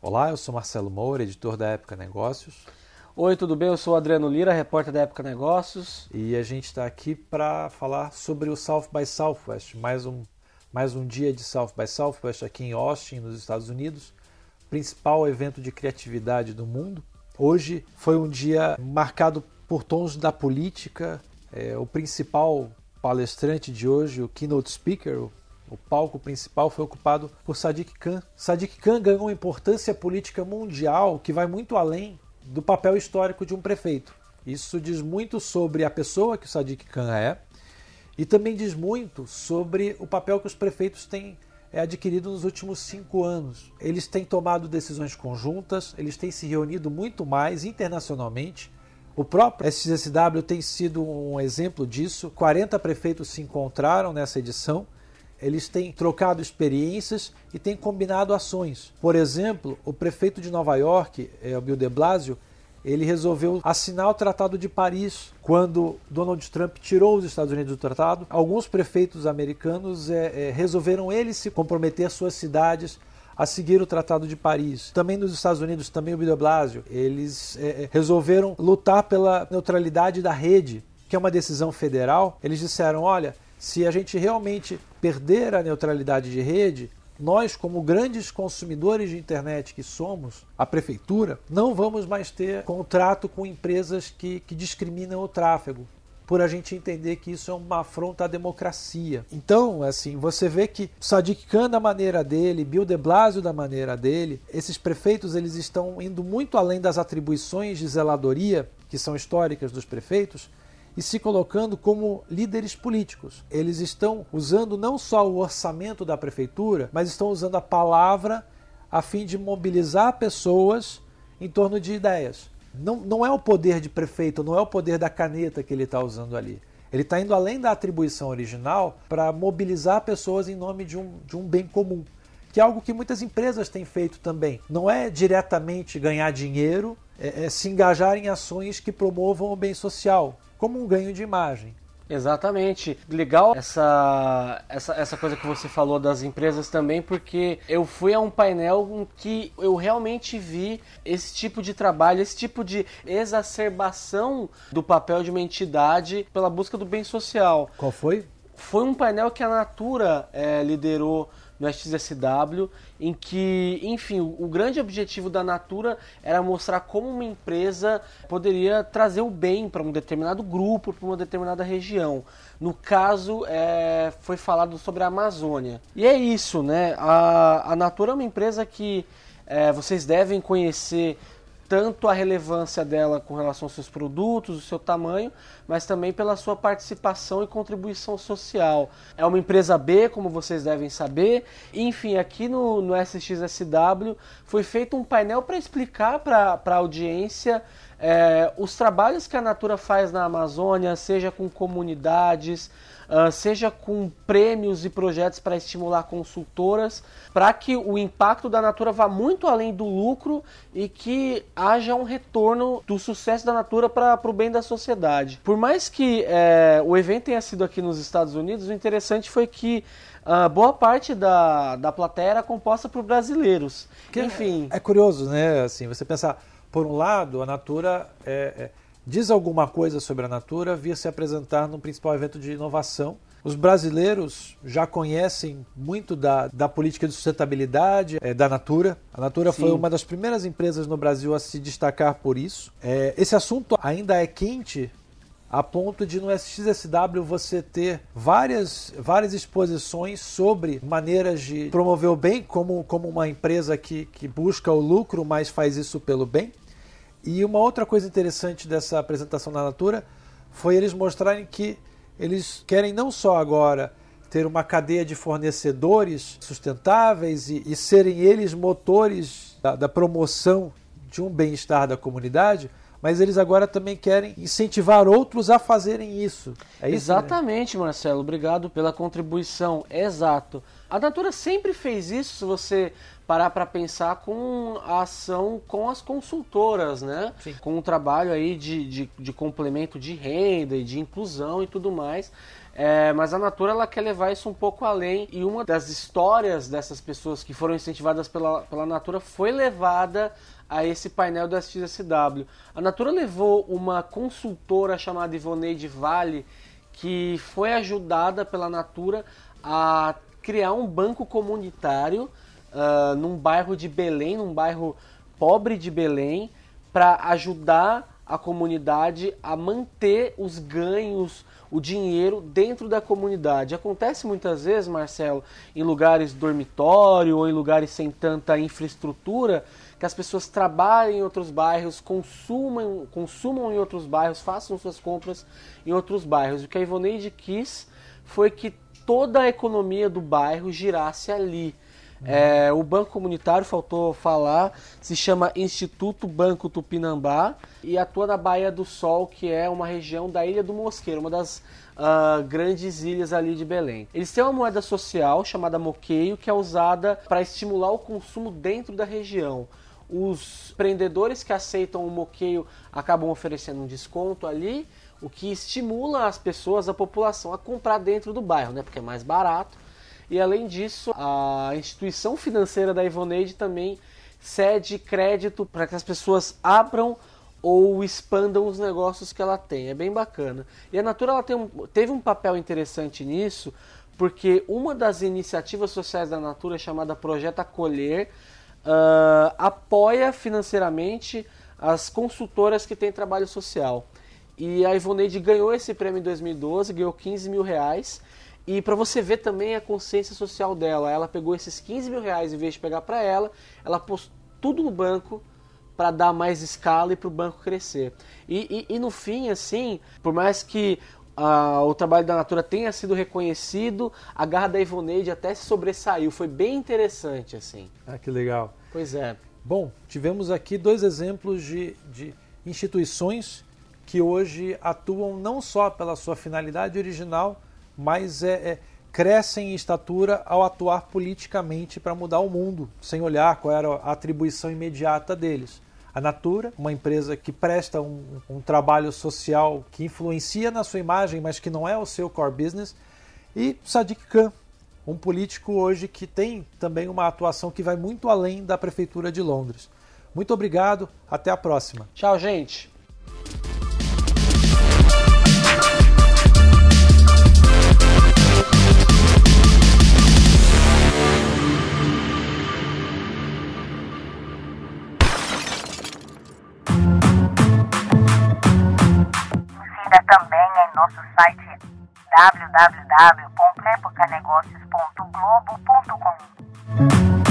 Olá, eu sou Marcelo Moura, editor da Época Negócios, Oi, tudo bem? Eu sou o Adriano Lira, repórter da Época Negócios. e a gente está aqui para falar sobre o South by Southwest, mais um, mais um dia de South by Southwest aqui em Austin, nos Estados Unidos, principal evento de criatividade do mundo. Hoje foi um dia marcado por tons da política. É, o principal palestrante de hoje, o keynote speaker, o, o palco principal foi ocupado por Sadiq Khan. Sadiq Khan ganhou uma importância política mundial que vai muito além do papel histórico de um prefeito. Isso diz muito sobre a pessoa que o Sadiq Khan é e também diz muito sobre o papel que os prefeitos têm é, adquirido nos últimos cinco anos. Eles têm tomado decisões conjuntas, eles têm se reunido muito mais internacionalmente. O próprio SXSW tem sido um exemplo disso. 40 prefeitos se encontraram nessa edição. Eles têm trocado experiências e têm combinado ações. Por exemplo, o prefeito de Nova York, o Bill de Blasio, ele resolveu assinar o Tratado de Paris quando Donald Trump tirou os Estados Unidos do tratado. Alguns prefeitos americanos é, é, resolveram eles se comprometer suas cidades a seguir o Tratado de Paris. Também nos Estados Unidos, também o Bill de Blasio, eles é, é, resolveram lutar pela neutralidade da rede, que é uma decisão federal. Eles disseram, olha, se a gente realmente perder a neutralidade de rede, nós, como grandes consumidores de internet que somos, a prefeitura, não vamos mais ter contrato com empresas que, que discriminam o tráfego, por a gente entender que isso é uma afronta à democracia. Então, assim, você vê que Sadiq Khan da maneira dele, Bill de Blasio da maneira dele, esses prefeitos eles estão indo muito além das atribuições de zeladoria que são históricas dos prefeitos e se colocando como líderes políticos. Eles estão usando não só o orçamento da prefeitura, mas estão usando a palavra a fim de mobilizar pessoas em torno de ideias. Não, não é o poder de prefeito, não é o poder da caneta que ele está usando ali. Ele está indo além da atribuição original para mobilizar pessoas em nome de um, de um bem comum, que é algo que muitas empresas têm feito também. Não é diretamente ganhar dinheiro, é, é se engajar em ações que promovam o bem social, como um ganho de imagem. Exatamente. Legal essa, essa, essa coisa que você falou das empresas também, porque eu fui a um painel em que eu realmente vi esse tipo de trabalho, esse tipo de exacerbação do papel de uma entidade pela busca do bem social. Qual foi? Foi um painel que a Natura eh, liderou no SXSW, em que, enfim, o, o, grande objetivo da Natura era mostrar como uma empresa poderia trazer o bem para um determinado grupo, para uma determinada região. No caso, é, foi falado sobre a Amazônia. E é isso, né? A, a Natura é uma empresa que é, vocês devem conhecer tanto a relevância dela com relação aos seus produtos, o seu tamanho, mas também pela sua participação e contribuição social. É uma empresa B, como vocês devem saber. Enfim, aqui no, no SXSW foi feito um painel para explicar para a audiência é, os trabalhos que a Natura faz na Amazônia, seja com comunidades, uh, seja com prêmios e projetos para estimular consultoras, para que o impacto da Natura vá muito além do lucro e que haja um retorno do sucesso da Natura para o bem da sociedade. Por mais que é, o evento tenha sido aqui nos Estados Unidos, o interessante foi que uh, boa parte da, da plateia era composta por brasileiros. Que Enfim. É, é curioso, né? Assim, você pensar por um lado, a Natura é, é, diz alguma coisa sobre a Natura, via se apresentar no principal evento de inovação. Os brasileiros já conhecem muito da, da política de sustentabilidade é, da Natura. A Natura Sim. foi uma das primeiras empresas no Brasil a se destacar por isso. É, esse assunto ainda é quente a ponto de no SXSW você ter várias, várias exposições sobre maneiras de promover o bem, como, como uma empresa que, que busca o lucro, mas faz isso pelo bem. E uma outra coisa interessante dessa apresentação da Natura foi eles mostrarem que eles querem não só agora ter uma cadeia de fornecedores sustentáveis e, e serem eles motores da, da promoção de um bem-estar da comunidade, mas eles agora também querem incentivar outros a fazerem isso. É isso? Exatamente, né? Marcelo. Obrigado pela contribuição. Exato. A Natura sempre fez isso, se você parar para pensar com a ação com as consultoras, né? Sim. Com um trabalho aí de, de, de complemento de renda e de inclusão e tudo mais. É, mas a Natura ela quer levar isso um pouco além e uma das histórias dessas pessoas que foram incentivadas pela, pela Natura foi levada a esse painel da SXSW. A Natura levou uma consultora chamada Ivoneide Vale que foi ajudada pela Natura a criar um banco comunitário uh, num bairro de Belém, num bairro pobre de Belém, para ajudar a comunidade a manter os ganhos, o dinheiro dentro da comunidade. Acontece muitas vezes, Marcelo, em lugares dormitório ou em lugares sem tanta infraestrutura, que as pessoas trabalhem em outros bairros, consumam, consumam em outros bairros, façam suas compras em outros bairros. O que a Ivoneide quis foi que toda a economia do bairro girasse ali. É, o banco comunitário, faltou falar, se chama Instituto Banco Tupinambá e atua na Baía do Sol, que é uma região da Ilha do Mosqueiro, uma das uh, grandes ilhas ali de Belém. Eles têm uma moeda social chamada moqueio, que é usada para estimular o consumo dentro da região. Os empreendedores que aceitam o moqueio acabam oferecendo um desconto ali, o que estimula as pessoas, a população, a comprar dentro do bairro, né? Porque é mais barato e além disso, a instituição financeira da Ivoneide também cede crédito para que as pessoas abram ou expandam os negócios que ela tem. É bem bacana. E a Natura ela um, teve um papel interessante nisso, porque uma das iniciativas sociais da Natura, chamada Projeto Acolher, uh, apoia financeiramente as consultoras que têm trabalho social. E a Ivoneide ganhou esse prêmio em 2012, ganhou 15 mil reais. E para você ver também a consciência social dela, ela pegou esses 15 mil reais em vez de pegar para ela, ela pôs tudo no banco para dar mais escala e para o banco crescer. E, e, e, no fim, assim, por mais que uh, o trabalho da Natura tenha sido reconhecido, a garra da Ivoneide até se sobressaiu. Foi bem interessante, assim. Ah, que legal. Pois é. Bom, tivemos aqui dois exemplos de, de instituições que hoje atuam não só pela sua finalidade original, mas é, é, crescem em estatura ao atuar politicamente para mudar o mundo, sem olhar qual era a atribuição imediata deles. A Natura, uma empresa que presta um, um trabalho social que influencia na sua imagem, mas que não é o seu core business, e Sadiq Khan, um político hoje que tem também uma atuação que vai muito além da Prefeitura de Londres. Muito obrigado, até a próxima. Tchau, gente. Também em nosso site www.epocanegócios.globo.com.